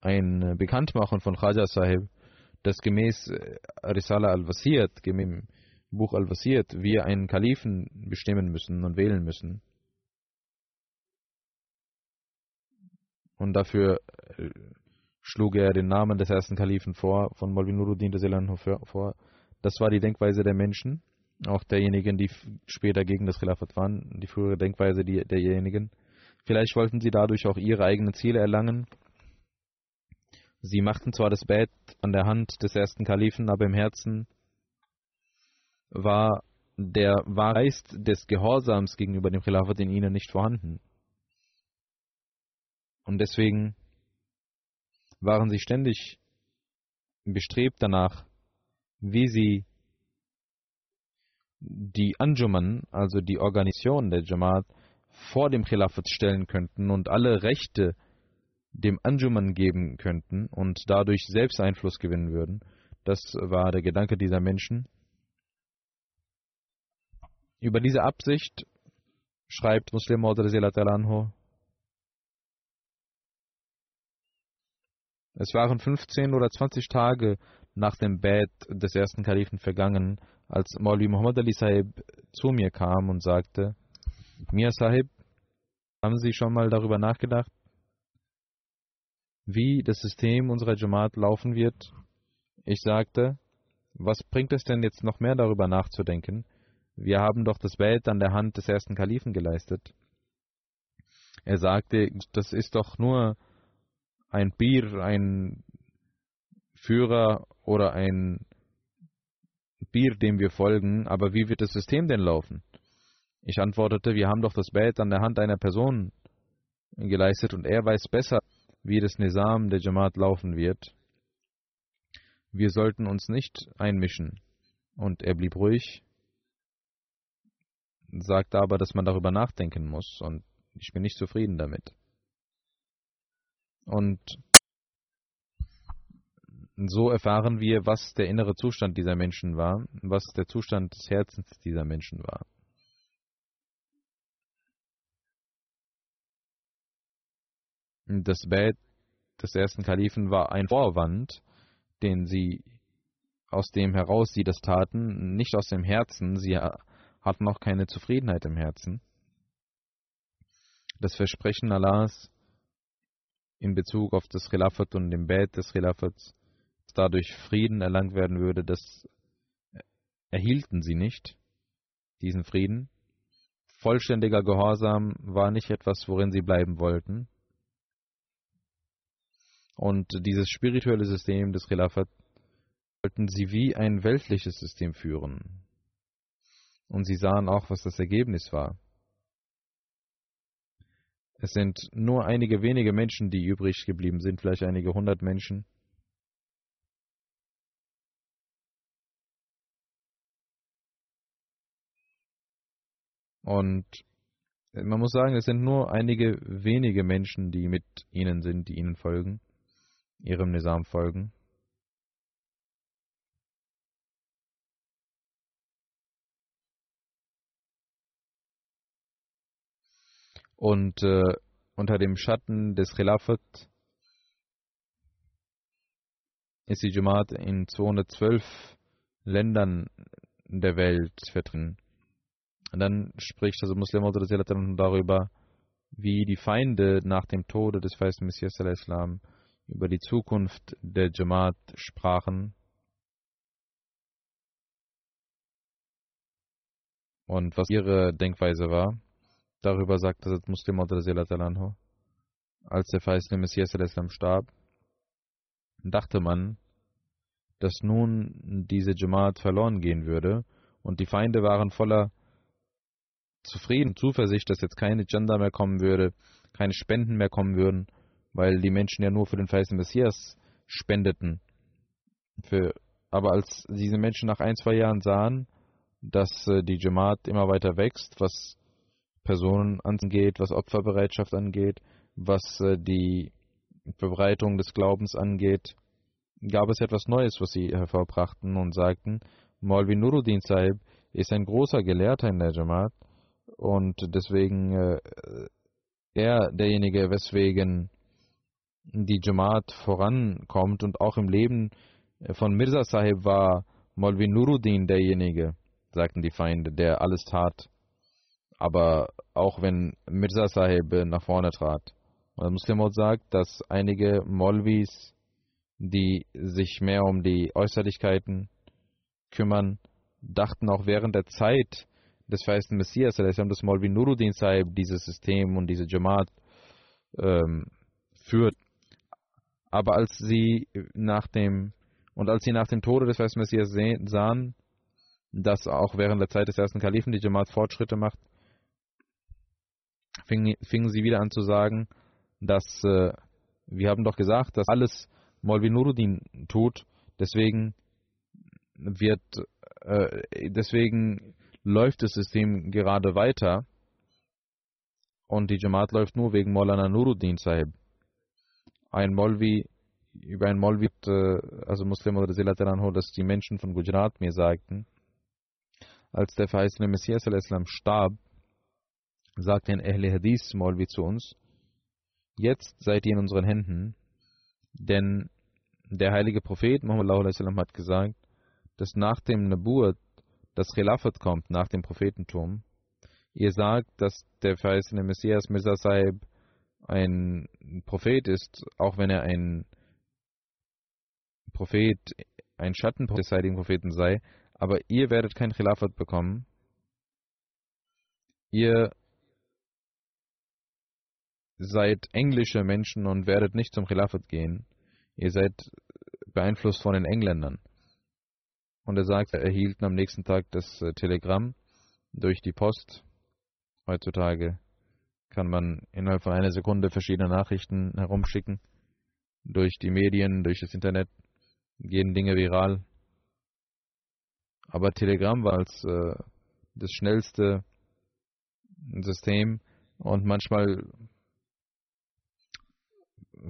ein Bekanntmachen von Khaja Sahib, dass gemäß äh, Risala al-Wasiyat, gemäß Buch al-Wasiyat, wir einen Kalifen bestimmen müssen und wählen müssen. Und dafür äh, schlug er den Namen des ersten Kalifen vor, von Malvin Nuruddin vor. Das war die Denkweise der Menschen, auch derjenigen, die später gegen das Khilafat waren, die frühere Denkweise derjenigen. Vielleicht wollten sie dadurch auch ihre eigenen Ziele erlangen. Sie machten zwar das Bett an der Hand des ersten Kalifen, aber im Herzen war der Geist des Gehorsams gegenüber dem Khilafat in ihnen nicht vorhanden. Und deswegen waren sie ständig bestrebt danach, wie sie die Anjuman, also die Organisation der Jamaat, vor dem Khilafat stellen könnten und alle Rechte dem Anjuman geben könnten und dadurch selbst Einfluss gewinnen würden. Das war der Gedanke dieser Menschen. Über diese Absicht schreibt Muslim Maud anhu Es waren 15 oder 20 Tage nach dem Bett des ersten Kalifen vergangen, als Mauli Muhammad Ali Sahib zu mir kam und sagte, Mir Sahib, haben Sie schon mal darüber nachgedacht, wie das System unserer Jamaat laufen wird? Ich sagte, was bringt es denn jetzt noch mehr darüber nachzudenken? Wir haben doch das Bett an der Hand des ersten Kalifen geleistet. Er sagte, das ist doch nur ein Bir, ein Führer oder ein Bir, dem wir folgen, aber wie wird das System denn laufen? Ich antwortete, wir haben doch das Bett an der Hand einer Person geleistet und er weiß besser, wie das Nizam der Jamaat laufen wird. Wir sollten uns nicht einmischen. Und er blieb ruhig, sagte aber, dass man darüber nachdenken muss und ich bin nicht zufrieden damit. Und so erfahren wir, was der innere Zustand dieser Menschen war, was der Zustand des Herzens dieser Menschen war. Das Bett des ersten Kalifen war ein Vorwand, den sie aus dem heraus sie das taten, nicht aus dem Herzen, sie hatten auch keine Zufriedenheit im Herzen. Das Versprechen Allahs in Bezug auf das Khilafat und dem Bett des Khilafats, dadurch Frieden erlangt werden würde, das erhielten sie nicht, diesen Frieden. Vollständiger Gehorsam war nicht etwas, worin sie bleiben wollten. Und dieses spirituelle System des Khilafat wollten sie wie ein weltliches System führen. Und sie sahen auch, was das Ergebnis war. Es sind nur einige wenige Menschen, die übrig geblieben sind, vielleicht einige hundert Menschen. Und man muss sagen, es sind nur einige wenige Menschen, die mit ihnen sind, die ihnen folgen, ihrem Nizam folgen. Und äh, unter dem Schatten des Khilafat ist die Jamaat in 212 Ländern der Welt vertreten. Und dann spricht also Muslim darüber, wie die Feinde nach dem Tode des feisten Messias Islam über die Zukunft der Jamaat sprachen. Und was ihre Denkweise war. Darüber sagt das Muslim. Als der verheißene Messias al-Islam starb, dachte man, dass nun diese Jamaat verloren gehen würde und die Feinde waren voller Zufrieden, Zuversicht, dass jetzt keine Janda mehr kommen würde, keine Spenden mehr kommen würden, weil die Menschen ja nur für den verheißenen Messias spendeten. Für, aber als diese Menschen nach ein, zwei Jahren sahen, dass äh, die Jamaat immer weiter wächst, was Personen angeht, was Opferbereitschaft angeht, was äh, die Verbreitung des Glaubens angeht, gab es etwas Neues, was sie hervorbrachten und sagten, Maulvi Nuruddin Sahib ist ein großer Gelehrter in der Jamaat und deswegen äh, er derjenige, weswegen die Jamaat vorankommt und auch im Leben von Mirza Sahib war Maulvi Nuruddin derjenige, sagten die Feinde, der alles tat. Aber auch wenn Mirza Sahib nach vorne trat. Und Muslimot sagt, dass einige Molvis, die sich mehr um die Äußerlichkeiten kümmern, dachten auch während der Zeit des feisten Messias, dass Molvi Nuruddin Sahib dieses System und diese Jamaat ähm, führt. Aber als sie nach dem und als sie nach dem Tode des feisten Messias sahen, dass auch während der Zeit des ersten Kalifen die Jamaat Fortschritte macht, fingen, fingen sie wieder an zu sagen, dass äh, wir haben doch gesagt, dass alles Molvi Nuruddin tut, deswegen wird äh, deswegen läuft das System gerade weiter und die Jamaat läuft nur wegen Maulana Nuruddin Sahib. Ein Molvi über ein Molvi, äh, also Muslim oder Anho, dass die Menschen von Gujarat mir sagten, als der verheißene Messias al-Islam starb, sagte ein Ahle Hadith Molvi zu uns, jetzt seid ihr in unseren Händen, denn der heilige Prophet Muhammad hat gesagt, dass nach dem Nabuat das Khilafat kommt, nach dem Prophetentum. Ihr sagt, dass der verheißene Messias Mirza Sahib ein Prophet ist, auch wenn er ein Prophet, ein Schattenprophet des heiligen Propheten sei, aber ihr werdet kein Khilafat bekommen. Ihr seid englische Menschen und werdet nicht zum Khilafat gehen. Ihr seid beeinflusst von den Engländern. Und er sagt, er erhielt am nächsten Tag das äh, Telegramm durch die Post. Heutzutage kann man innerhalb von einer Sekunde verschiedene Nachrichten herumschicken. Durch die Medien, durch das Internet gehen Dinge viral. Aber Telegram war als äh, das schnellste System und manchmal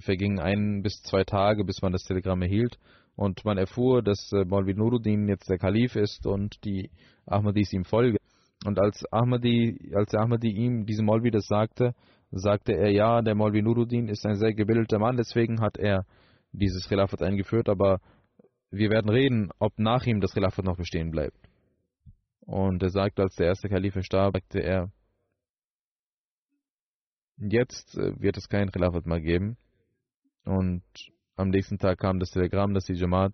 vergingen ein bis zwei Tage, bis man das Telegramm erhielt. Und man erfuhr, dass äh, Maulvi Nuruddin jetzt der Kalif ist und die Ahmadis ihm folgen. Und als Ahmadi, als Ahmadi ihm, diesem Maulvi das sagte, sagte er, ja, der Maulvi Nuruddin ist ein sehr gebildeter Mann, deswegen hat er dieses Khilafat eingeführt, aber wir werden reden, ob nach ihm das Khilafat noch bestehen bleibt. Und er sagte, als der erste Kalif starb, sagte er, jetzt äh, wird es kein Khilafat mehr geben. Und am nächsten Tag kam das Telegramm, dass die Jamaat,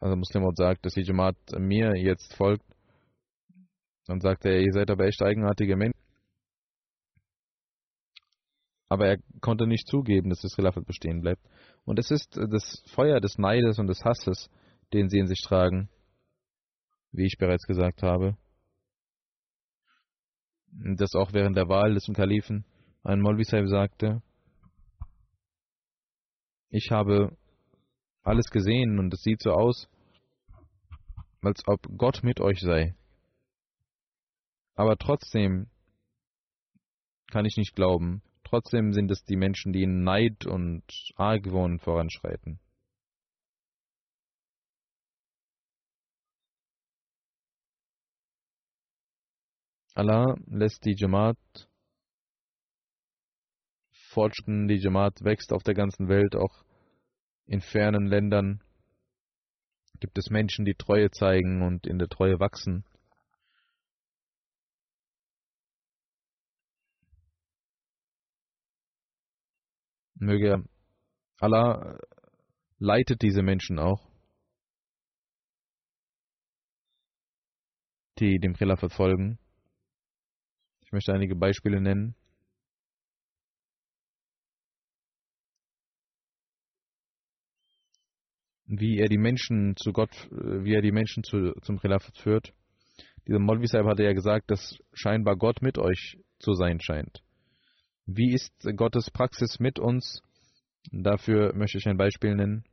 also Muslim sagt, dass die Jamaat mir jetzt folgt. Dann sagte er, ihr seid aber echt eigenartige Menschen. Aber er konnte nicht zugeben, dass das Khilafat bestehen bleibt. Und es ist das Feuer des Neides und des Hasses, den sie in sich tragen, wie ich bereits gesagt habe. Das auch während der Wahl des Kalifen ein Molvi sagte, ich habe alles gesehen und es sieht so aus, als ob Gott mit euch sei. Aber trotzdem kann ich nicht glauben. Trotzdem sind es die Menschen, die in Neid und Argwohn voranschreiten. Allah lässt die Jamaat fortschreiten, die Jamaat wächst auf der ganzen Welt, auch in fernen Ländern gibt es Menschen, die Treue zeigen und in der Treue wachsen. Möge Allah leitet diese Menschen auch, die dem Khilafat folgen. Ich möchte einige Beispiele nennen. Wie er die Menschen zu Gott, wie er die Menschen zu, zum Khilafat führt. Dieser Molvi Sahib hatte ja gesagt, dass scheinbar Gott mit euch zu sein scheint. Wie ist Gottes Praxis mit uns? Dafür möchte ich ein Beispiel nennen.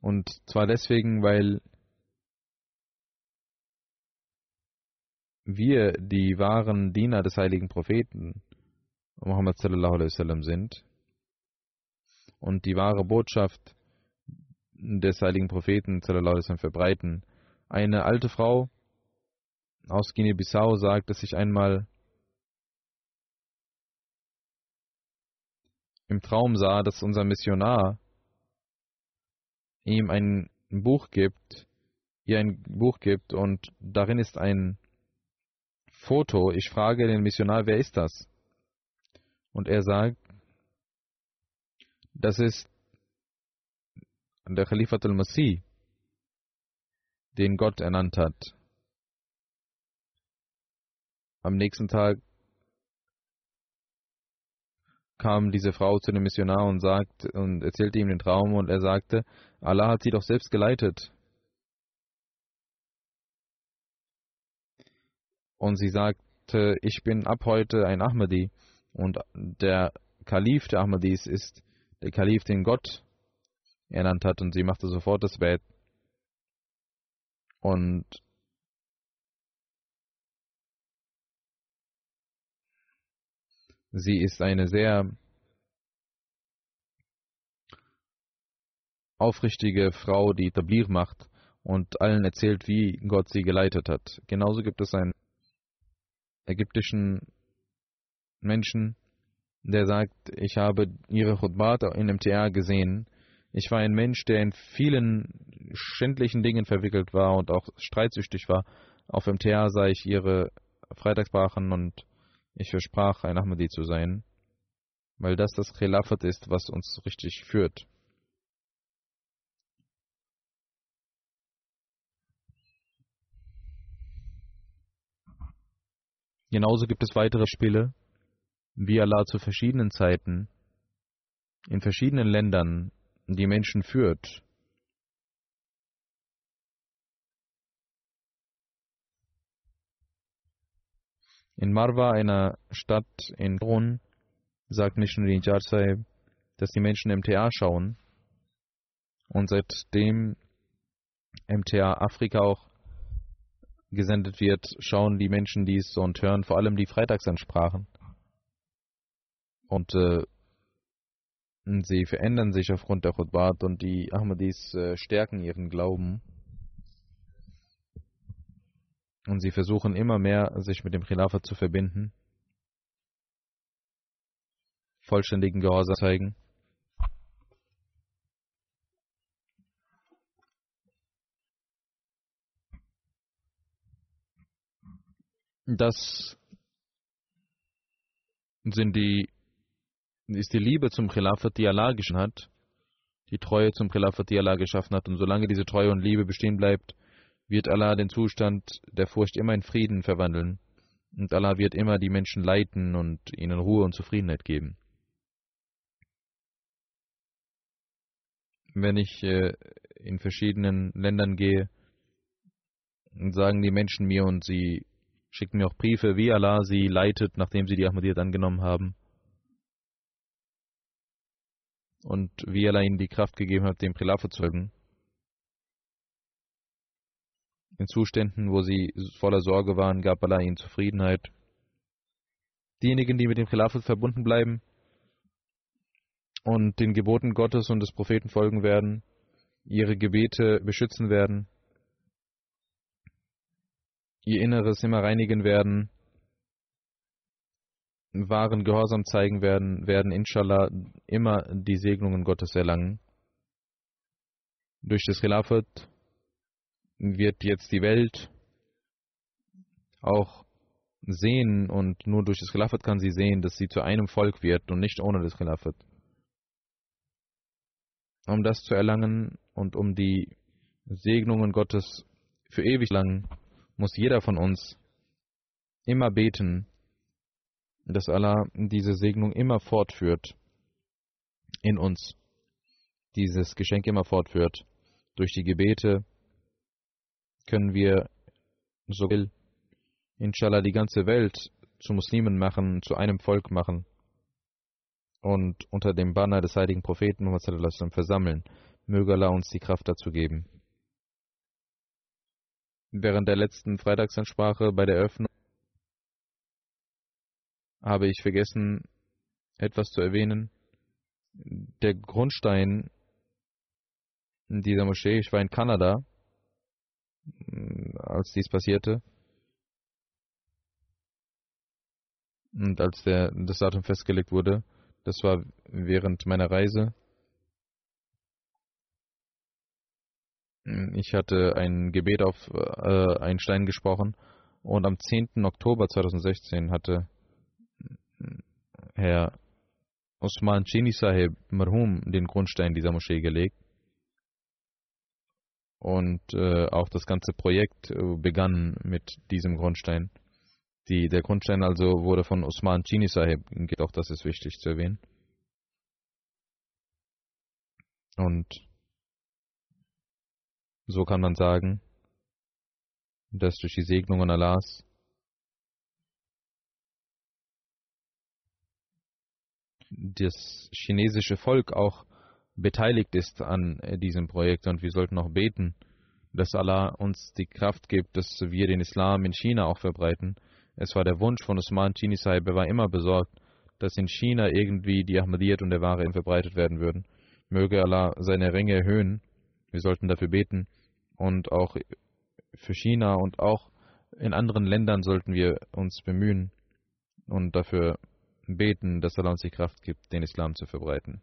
Und zwar deswegen, weil wir die wahren Diener des heiligen Propheten Muhammad sallallahu alaihi wasallam sind und die wahre Botschaft des heiligen Propheten verbreiten. Eine alte Frau aus Guinea-Bissau sagt, dass ich einmal im Traum sah, dass unser Missionar ihm ein Buch gibt, ihr ein Buch gibt und darin ist ein Foto. Ich frage den Missionar, wer ist das? Und er sagt, das ist der Khalifat al-Masih, den Gott ernannt hat. Am nächsten Tag kam diese Frau zu dem Missionar und sagt und erzählte ihm den Traum und er sagte, Allah hat sie doch selbst geleitet. Und sie sagte, ich bin ab heute ein Ahmadi und der Kalif der Ahmadis ist der Kalif, den Gott ernannt hat und sie machte sofort das Bett und Sie ist eine sehr aufrichtige Frau, die Tablir macht und allen erzählt, wie Gott sie geleitet hat. Genauso gibt es einen ägyptischen Menschen, der sagt, ich habe ihre Khutbat in MTR gesehen. Ich war ein Mensch, der in vielen schändlichen Dingen verwickelt war und auch streitsüchtig war. Auf MTR sah ich ihre Freitagsbrachen und ich versprach, ein Ahmadi zu sein, weil das das Khilafat ist, was uns richtig führt. Genauso gibt es weitere Spiele, wie Allah zu verschiedenen Zeiten in verschiedenen Ländern die Menschen führt In Marwa, einer Stadt in Ron, sagt Missionary Jar dass die Menschen MTA schauen. Und seitdem MTA Afrika auch gesendet wird, schauen die Menschen dies und hören vor allem die Freitagsansprachen. Und äh, sie verändern sich aufgrund der Khutbat und die Ahmadis äh, stärken ihren Glauben. Und sie versuchen immer mehr, sich mit dem Khilafat zu verbinden, vollständigen Gehorsam zeigen. Das sind die, ist die Liebe zum Khilafat, die Allah geschaffen hat, die Treue zum Khilafat, die Allah geschaffen hat. Und solange diese Treue und Liebe bestehen bleibt, wird Allah den Zustand der Furcht immer in Frieden verwandeln und Allah wird immer die Menschen leiten und ihnen Ruhe und Zufriedenheit geben. Wenn ich äh, in verschiedenen Ländern gehe, sagen die Menschen mir und sie schicken mir auch Briefe, wie Allah sie leitet, nachdem sie die Ahmadiyyat angenommen haben. Und wie Allah ihnen die Kraft gegeben hat, dem Khilafat zu folgen. In Zuständen, wo sie voller Sorge waren, gab Allah ihnen Zufriedenheit. Diejenigen, die mit dem Khilafat verbunden bleiben und den Geboten Gottes und des Propheten folgen werden, ihre Gebete beschützen werden, ihr Inneres immer reinigen werden, wahren Gehorsam zeigen werden, werden inshallah immer die Segnungen Gottes erlangen. Durch das Khilafat wird jetzt die Welt auch sehen und nur durch das Khilafat kann sie sehen, dass sie zu einem Volk wird und nicht ohne das Khilafat. Um das zu erlangen und um die Segnungen Gottes für ewig lang, muss jeder von uns immer beten, dass Allah diese Segnung immer fortführt in uns, dieses Geschenk immer fortführt durch die Gebete, können wir so will, inshallah die ganze Welt zu Muslimen machen, zu einem Volk machen. und unter dem Banner des heiligen Propheten Muhammad versammeln. Möge Allah uns die Kraft dazu geben. Während der letzten Freitagsansprache bei der Eröffnung habe ich vergessen, etwas zu erwähnen. Der Grundstein dieser Moschee, ich war in Kanada, als dies passierte. Und als der, das Datum festgelegt wurde, das war während meiner Reise. Ich hatte ein Gebet auf äh, einen Stein gesprochen und am 10. Oktober 2016 hatte Herr Osman Chini Sahib Marhum den Grundstein dieser Moschee gelegt. Und äh, auch das ganze Projekt äh, begann mit diesem Grundstein. Die, der Grundstein also wurde von Osman Chini Sahib, auch das ist wichtig zu erwähnen. Und so kann man sagen, dass durch die Segnungen Allahs das chinesische Volk auch beteiligt ist an äh, diesem Projekt und wir sollten auch beten, dass Allah uns die Kraft gibt, dass wir den Islam in China auch verbreiten. Es war der Wunsch von Usman Chini Sahib, er war immer besorgt, dass in China irgendwie die Ahmadiyyat und der Wahre verbreitet werden würden. Möge Allah seine Ränge erhöhen. Wir sollten dafür beten und auch für China und auch in anderen Ländern sollten wir uns bemühen und dafür beten, dass Allah uns die Kraft gibt, den Islam zu verbreiten.